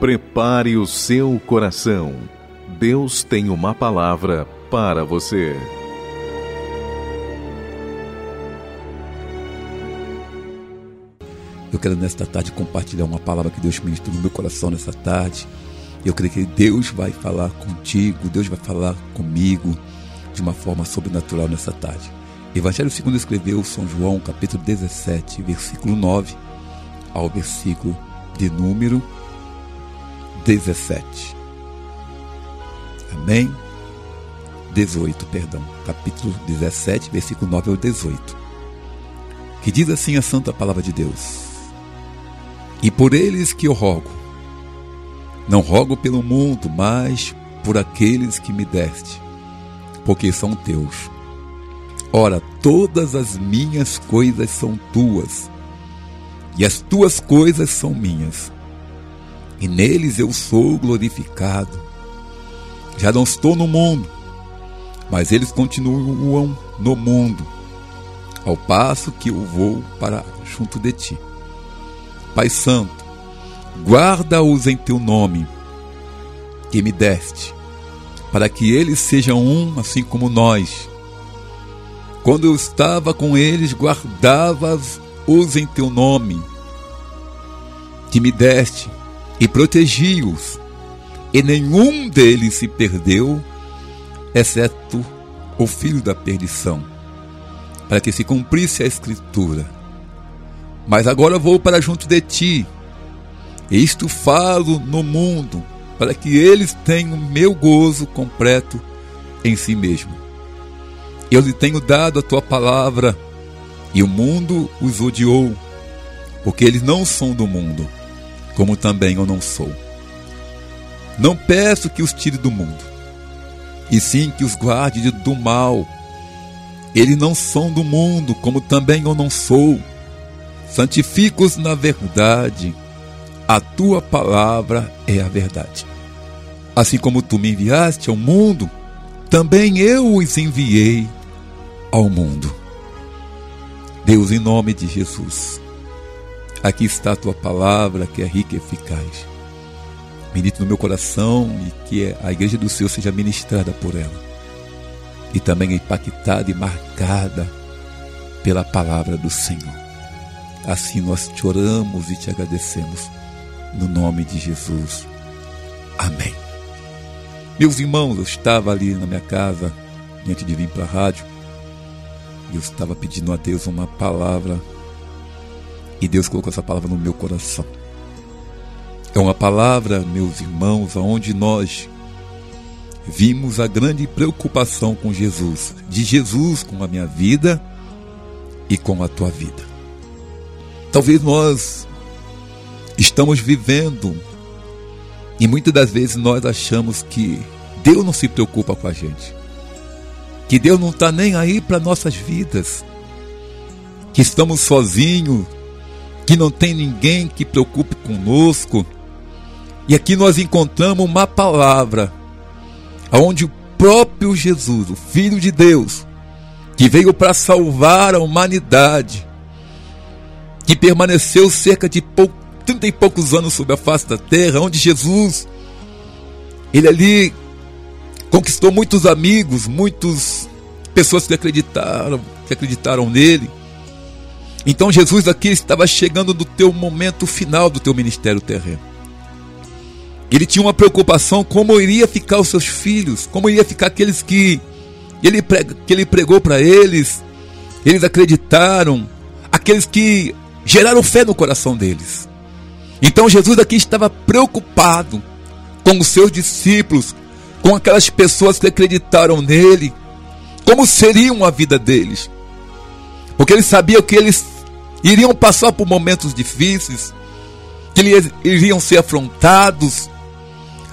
Prepare o seu coração. Deus tem uma palavra para você. Eu quero nesta tarde compartilhar uma palavra que Deus ministrou no meu coração nessa tarde. Eu creio que Deus vai falar contigo, Deus vai falar comigo de uma forma sobrenatural nessa tarde. Evangelho segundo escreveu São João, capítulo 17, versículo 9 ao versículo de número 17. Amém? 18, perdão. Capítulo 17, versículo 9 ao 18. Que diz assim a santa palavra de Deus: E por eles que eu rogo, não rogo pelo mundo, mas por aqueles que me deste, porque são teus. Ora, todas as minhas coisas são tuas, e as tuas coisas são minhas e neles eu sou glorificado. Já não estou no mundo, mas eles continuam no mundo, ao passo que eu vou para junto de ti. Pai Santo, guarda-os em teu nome, que me deste, para que eles sejam um, assim como nós. Quando eu estava com eles, guardava-os em teu nome, que me deste, e protegi-os, e nenhum deles se perdeu, exceto o filho da perdição, para que se cumprisse a Escritura. Mas agora vou para junto de ti, e isto falo no mundo, para que eles tenham meu gozo completo em si mesmo. Eu lhe tenho dado a tua palavra, e o mundo os odiou, porque eles não são do mundo como também eu não sou. Não peço que os tire do mundo, e sim que os guarde do mal. Eles não são do mundo, como também eu não sou. Santifica-os na verdade. A tua palavra é a verdade. Assim como tu me enviaste ao mundo, também eu os enviei ao mundo. Deus, em nome de Jesus, Aqui está a tua palavra que é rica e eficaz. Medite no meu coração e que a igreja do Senhor seja ministrada por ela. E também impactada e marcada pela palavra do Senhor. Assim nós te oramos e te agradecemos. No nome de Jesus. Amém. Meus irmãos, eu estava ali na minha casa, antes de vir para a rádio, e eu estava pedindo a Deus uma palavra e Deus colocou essa palavra no meu coração. É uma palavra, meus irmãos, aonde nós vimos a grande preocupação com Jesus, de Jesus com a minha vida e com a tua vida. Talvez nós estamos vivendo e muitas das vezes nós achamos que Deus não se preocupa com a gente, que Deus não está nem aí para nossas vidas, que estamos sozinhos, que não tem ninguém que preocupe conosco. E aqui nós encontramos uma palavra onde o próprio Jesus, o Filho de Deus, que veio para salvar a humanidade, que permaneceu cerca de pou, 30 e poucos anos sobre a face da terra, onde Jesus, ele ali conquistou muitos amigos, muitas pessoas que acreditaram, que acreditaram nele. Então Jesus aqui estava chegando no teu momento final do teu ministério terreno. Ele tinha uma preocupação como iria ficar os seus filhos, como iria ficar aqueles que ele, que ele pregou para eles, eles acreditaram, aqueles que geraram fé no coração deles. Então Jesus aqui estava preocupado com os seus discípulos, com aquelas pessoas que acreditaram nele, como seria a vida deles. Porque ele sabia que eles iriam passar por momentos difíceis, que eles iriam ser afrontados,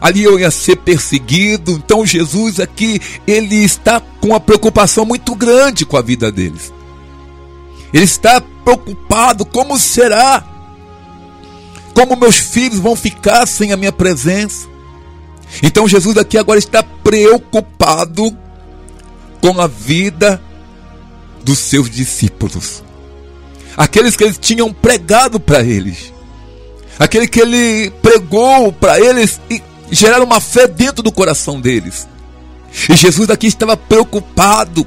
ali eu ia ser perseguido. Então Jesus aqui, ele está com uma preocupação muito grande com a vida deles. Ele está preocupado, como será? Como meus filhos vão ficar sem a minha presença? Então Jesus aqui agora está preocupado com a vida dos seus discípulos aqueles que eles tinham pregado para eles, aquele que ele pregou para eles e geraram uma fé dentro do coração deles. E Jesus aqui estava preocupado.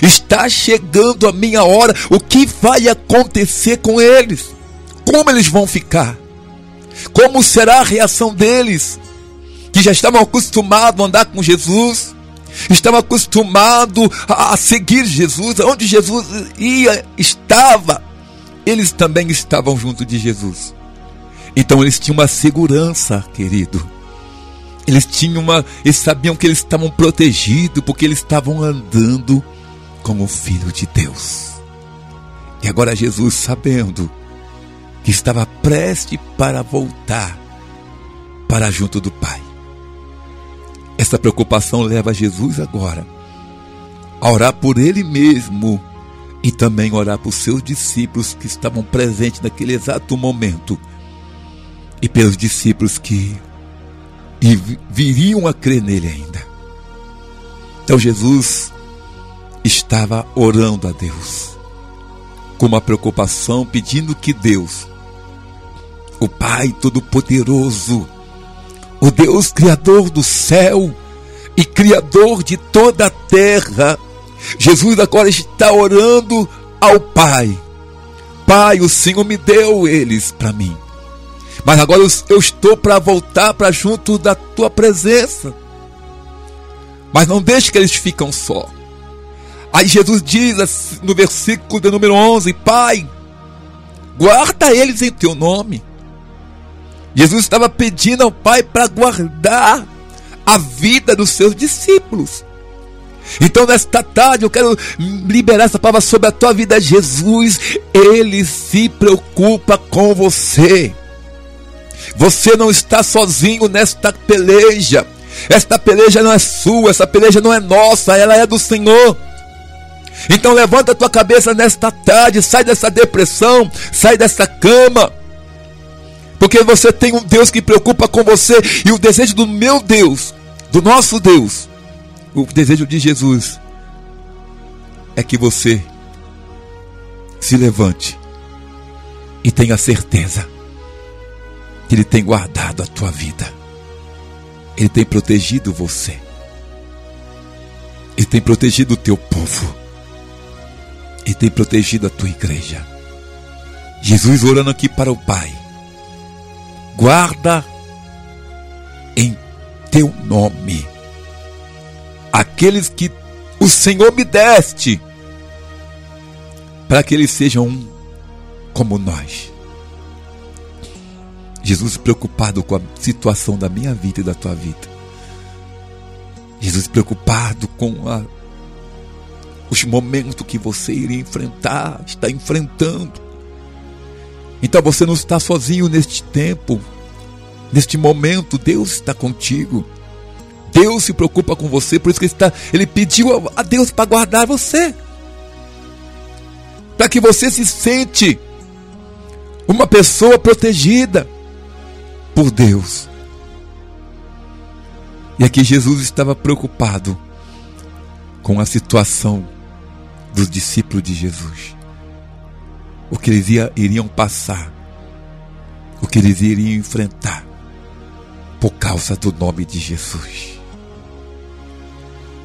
Está chegando a minha hora. O que vai acontecer com eles? Como eles vão ficar? Como será a reação deles? Que já estavam acostumados a andar com Jesus, estavam acostumados a seguir Jesus, onde Jesus ia, estava, eles também estavam junto de Jesus. Então eles tinham uma segurança, querido. Eles tinham uma, eles sabiam que eles estavam protegidos porque eles estavam andando como filho de Deus. E agora Jesus, sabendo que estava prestes para voltar para junto do Pai. Essa preocupação leva Jesus agora a orar por ele mesmo e também orar por seus discípulos que estavam presentes naquele exato momento e pelos discípulos que viriam a crer nele ainda. Então Jesus estava orando a Deus com uma preocupação, pedindo que Deus o Pai Todo-Poderoso, o Deus Criador do céu e Criador de toda a terra. Jesus agora está orando ao Pai. Pai, o Senhor me deu eles para mim. Mas agora eu estou para voltar para junto da tua presença. Mas não deixe que eles ficam só. Aí Jesus diz no versículo de número 11: Pai, guarda eles em teu nome. Jesus estava pedindo ao Pai para guardar a vida dos seus discípulos. Então, nesta tarde, eu quero liberar essa palavra sobre a tua vida. Jesus, Ele se preocupa com você. Você não está sozinho nesta peleja. Esta peleja não é sua, essa peleja não é nossa, ela é do Senhor. Então levanta a tua cabeça nesta tarde, sai dessa depressão, sai dessa cama. Porque você tem um Deus que preocupa com você. E o desejo do meu Deus, do nosso Deus, o desejo de Jesus, é que você se levante e tenha certeza que Ele tem guardado a tua vida. Ele tem protegido você. Ele tem protegido o teu povo. Ele tem protegido a tua igreja. Jesus orando aqui para o Pai guarda em teu nome aqueles que o Senhor me deste, para que eles sejam um como nós. Jesus preocupado com a situação da minha vida e da tua vida. Jesus preocupado com a, os momentos que você iria enfrentar, está enfrentando. Então você não está sozinho neste tempo, neste momento, Deus está contigo. Deus se preocupa com você, por isso que ele, está, ele pediu a Deus para guardar você. Para que você se sente uma pessoa protegida por Deus. E aqui Jesus estava preocupado com a situação dos discípulos de Jesus o que eles iriam passar, o que eles iriam enfrentar, por causa do nome de Jesus.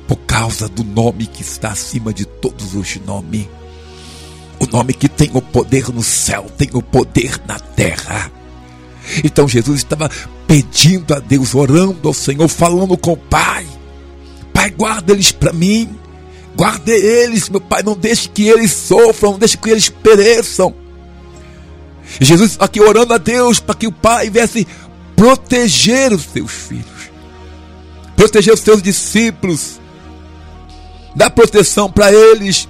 Por causa do nome que está acima de todos os nomes. O nome que tem o poder no céu, tem o poder na terra. Então Jesus estava pedindo a Deus, orando ao Senhor, falando com o Pai: Pai, guarda eles para mim. Guarde eles, meu Pai, não deixe que eles sofram, não deixe que eles pereçam. Jesus aqui orando a Deus para que o Pai viesse proteger os seus filhos, proteger os seus discípulos, dar proteção para eles.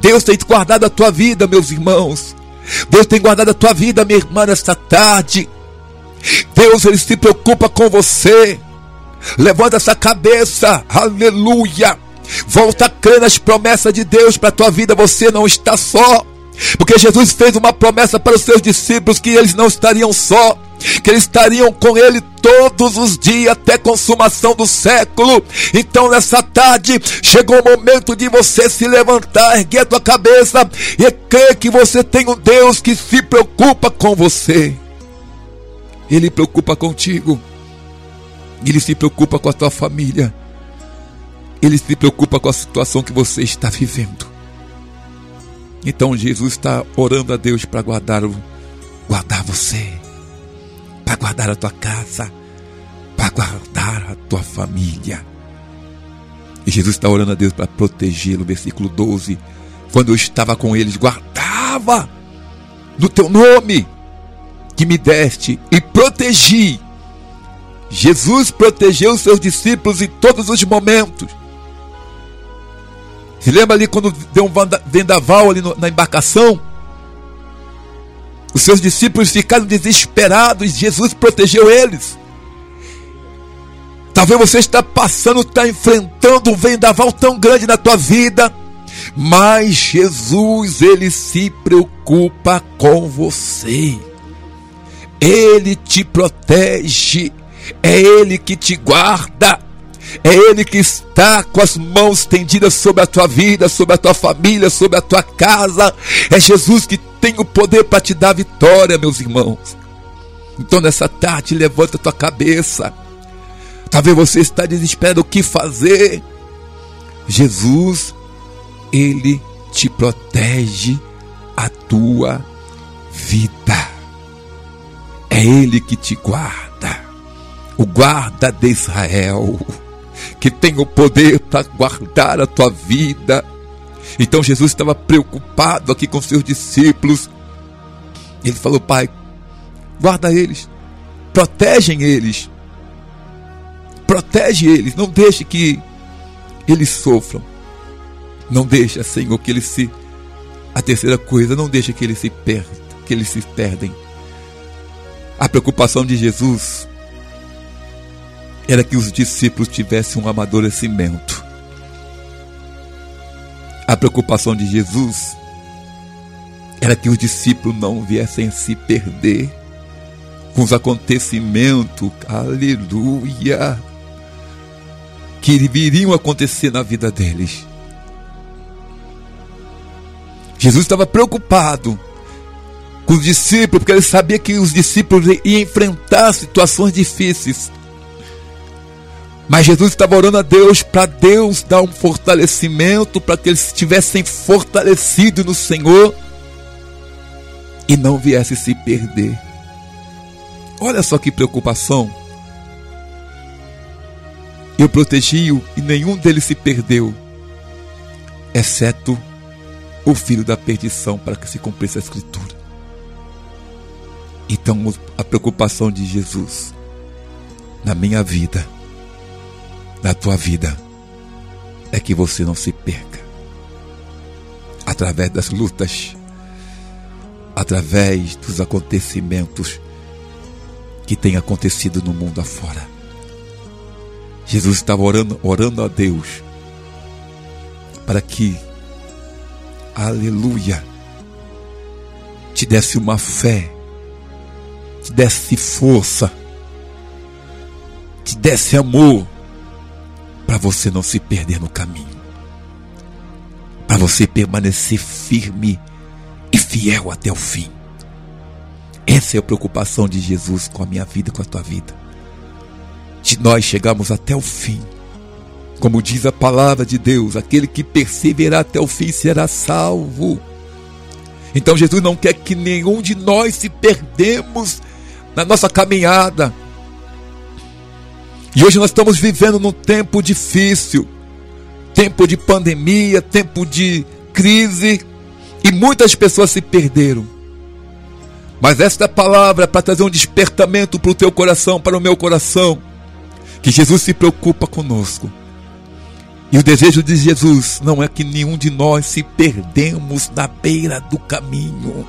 Deus tem guardado a tua vida, meus irmãos. Deus tem guardado a tua vida, minha irmã, nesta tarde. Deus, Ele se preocupa com você. Levanta essa cabeça, aleluia. Volta a crer nas promessas de Deus para a tua vida. Você não está só. Porque Jesus fez uma promessa para os seus discípulos que eles não estariam só, que eles estariam com ele todos os dias até consumação do século. Então nessa tarde chegou o momento de você se levantar, erguer a tua cabeça e crer que você tem um Deus que se preocupa com você. Ele preocupa contigo. Ele se preocupa com a tua família. Ele se preocupa com a situação que você está vivendo. Então Jesus está orando a Deus para guardar, guardar você, para guardar a tua casa, para guardar a tua família. E Jesus está orando a Deus para protegê-lo. Versículo 12. Quando eu estava com eles, guardava no teu nome que me deste e protegi. Jesus protegeu seus discípulos em todos os momentos. Se lembra ali quando deu um vendaval ali na embarcação? Os seus discípulos ficaram desesperados, Jesus protegeu eles. Talvez você está passando, está enfrentando um vendaval tão grande na tua vida, mas Jesus, ele se preocupa com você. Ele te protege, é Ele que te guarda, é Ele que está com as mãos tendidas sobre a tua vida, sobre a tua família, sobre a tua casa. É Jesus que tem o poder para te dar vitória, meus irmãos. Então nessa tarde, levanta a tua cabeça. Talvez você está desesperado o que fazer. Jesus, Ele te protege a tua vida. É Ele que te guarda, o guarda de Israel, que tem o poder para guardar a tua vida. Então Jesus estava preocupado aqui com seus discípulos. Ele falou: Pai, guarda eles, protegem eles, protege eles, não deixe que eles sofram. Não deixa, Senhor, que eles se. A terceira coisa, não deixa que eles se perdem, que eles se perdem. A preocupação de Jesus era que os discípulos tivessem um amadurecimento. A preocupação de Jesus era que os discípulos não viessem se perder com os acontecimentos, aleluia, que viriam acontecer na vida deles. Jesus estava preocupado com os discípulos, porque ele sabia que os discípulos iam enfrentar situações difíceis. Mas Jesus estava orando a Deus para Deus dar um fortalecimento, para que eles estivessem fortalecidos no Senhor e não viessem se perder. Olha só que preocupação. Eu protegi-o e nenhum deles se perdeu, exceto o filho da perdição, para que se cumprisse a Escritura. Então, a preocupação de Jesus na minha vida, na tua vida, é que você não se perca. Através das lutas, através dos acontecimentos que têm acontecido no mundo afora. Jesus estava orando, orando a Deus para que, aleluia, te desse uma fé te desse força, te desse amor, para você não se perder no caminho, para você permanecer firme e fiel até o fim. Essa é a preocupação de Jesus com a minha vida, com a tua vida. De nós chegarmos até o fim. Como diz a palavra de Deus, aquele que perseverar até o fim será salvo. Então Jesus não quer que nenhum de nós se perdemos na nossa caminhada. E hoje nós estamos vivendo num tempo difícil, tempo de pandemia, tempo de crise, e muitas pessoas se perderam. Mas esta palavra é para trazer um despertamento para o teu coração, para o meu coração, que Jesus se preocupa conosco. E o desejo de Jesus não é que nenhum de nós se perdemos na beira do caminho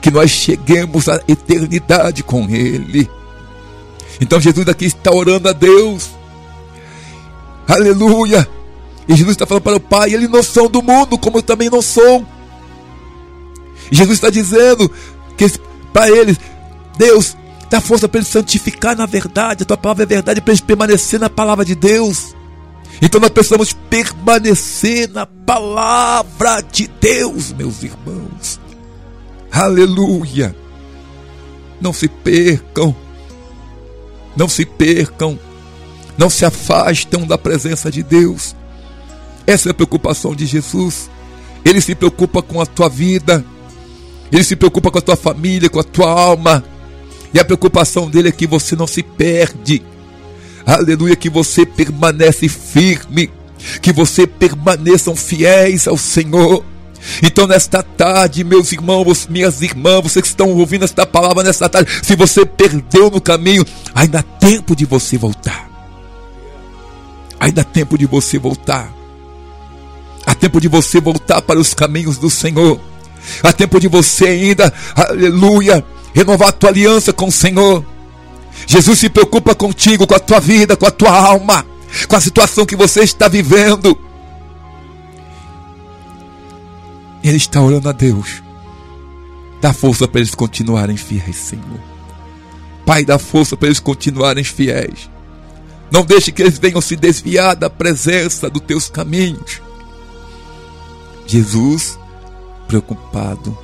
que nós cheguemos à eternidade com Ele. Então Jesus aqui está orando a Deus. Aleluia. E Jesus está falando para o Pai, eles não são do mundo, como eu também não sou. E Jesus está dizendo que para eles, Deus, Dá força para ele santificar na verdade. A tua palavra é verdade para ele permanecer na palavra de Deus. Então nós precisamos permanecer na palavra de Deus, meus irmãos. Aleluia. Não se percam. Não se percam. Não se afastam da presença de Deus. Essa é a preocupação de Jesus. Ele se preocupa com a tua vida. Ele se preocupa com a tua família, com a tua alma. E a preocupação dele é que você não se perde. Aleluia, que você permanece firme, que você permaneçam fiéis ao Senhor. Então, nesta tarde, meus irmãos, minhas irmãs, vocês que estão ouvindo esta palavra nesta tarde, se você perdeu no caminho, ainda há tempo de você voltar. Ainda há tempo de você voltar. Há tempo de você voltar para os caminhos do Senhor. Há tempo de você ainda, aleluia, renovar a tua aliança com o Senhor. Jesus se preocupa contigo, com a tua vida, com a tua alma, com a situação que você está vivendo. Ele está orando a Deus. Dá força para eles continuarem fiéis, Senhor. Pai, dá força para eles continuarem fiéis. Não deixe que eles venham se desviar da presença dos teus caminhos. Jesus preocupado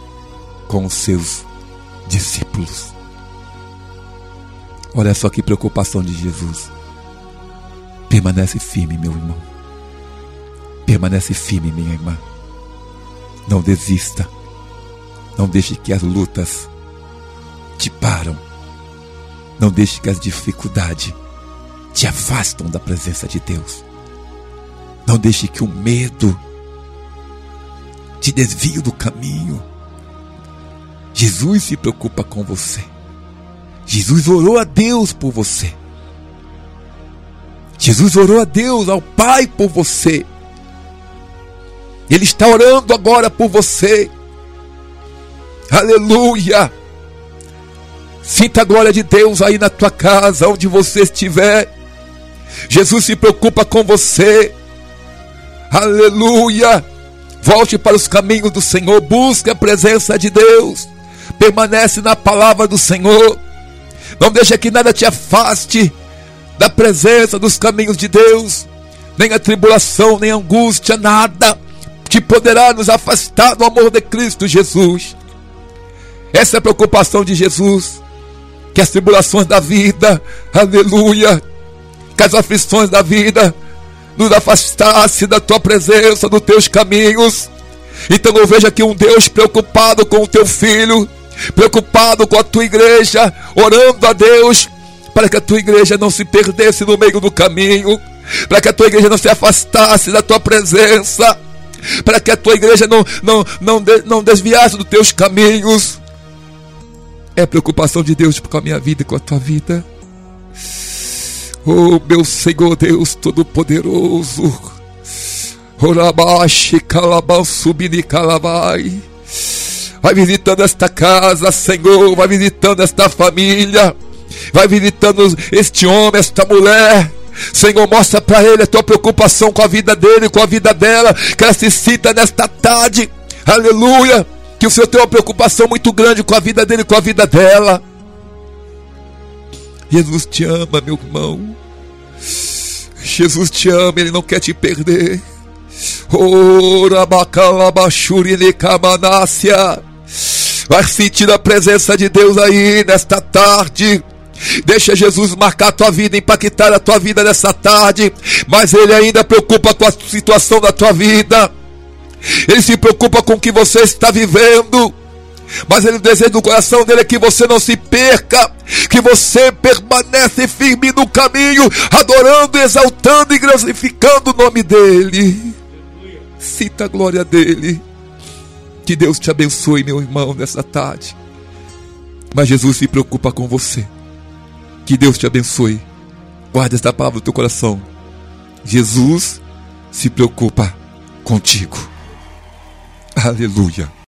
com os seus discípulos. Olha só que preocupação de Jesus. Permanece firme, meu irmão. Permanece firme, minha irmã. Não desista. Não deixe que as lutas te param. Não deixe que as dificuldades te afastam da presença de Deus. Não deixe que o medo te desvie do caminho. Jesus se preocupa com você. Jesus orou a Deus por você. Jesus orou a Deus, ao Pai por você. Ele está orando agora por você. Aleluia. Sinta a glória de Deus aí na tua casa, onde você estiver. Jesus se preocupa com você. Aleluia. Volte para os caminhos do Senhor, busque a presença de Deus. Permanece na palavra do Senhor. Não deixe que nada te afaste da presença dos caminhos de Deus. Nem a tribulação, nem a angústia, nada te poderá nos afastar do amor de Cristo Jesus. Essa é a preocupação de Jesus. Que as tribulações da vida, aleluia, que as aflições da vida nos afastasse da tua presença, dos teus caminhos. Então eu vejo aqui um Deus preocupado com o teu filho, preocupado com a tua igreja, orando a Deus para que a tua igreja não se perdesse no meio do caminho, para que a tua igreja não se afastasse da tua presença, para que a tua igreja não, não, não, não desviasse dos teus caminhos. É preocupação de Deus com a minha vida e com a tua vida. Oh, meu Senhor Deus Todo-Poderoso. Calabai. Vai visitando esta casa, Senhor. Vai visitando esta família. Vai visitando este homem, esta mulher. Senhor, mostra para ele a tua preocupação com a vida dele, com a vida dela. Que ela se cita nesta tarde. Aleluia. Que o Senhor tem uma preocupação muito grande com a vida dele, com a vida dela. Jesus te ama, meu irmão. Jesus te ama, Ele não quer te perder. Vai sentir a presença de Deus aí nesta tarde. Deixa Jesus marcar a tua vida, impactar a tua vida nessa tarde. Mas Ele ainda preocupa com a situação da tua vida. Ele se preocupa com o que você está vivendo. Mas ele deseja do coração dele é que você não se perca, que você permanece firme no caminho, adorando, exaltando e glorificando o nome dele. Cita a glória dele. Que Deus te abençoe, meu irmão, nessa tarde. Mas Jesus se preocupa com você. Que Deus te abençoe. Guarda esta palavra no teu coração. Jesus se preocupa contigo. Aleluia.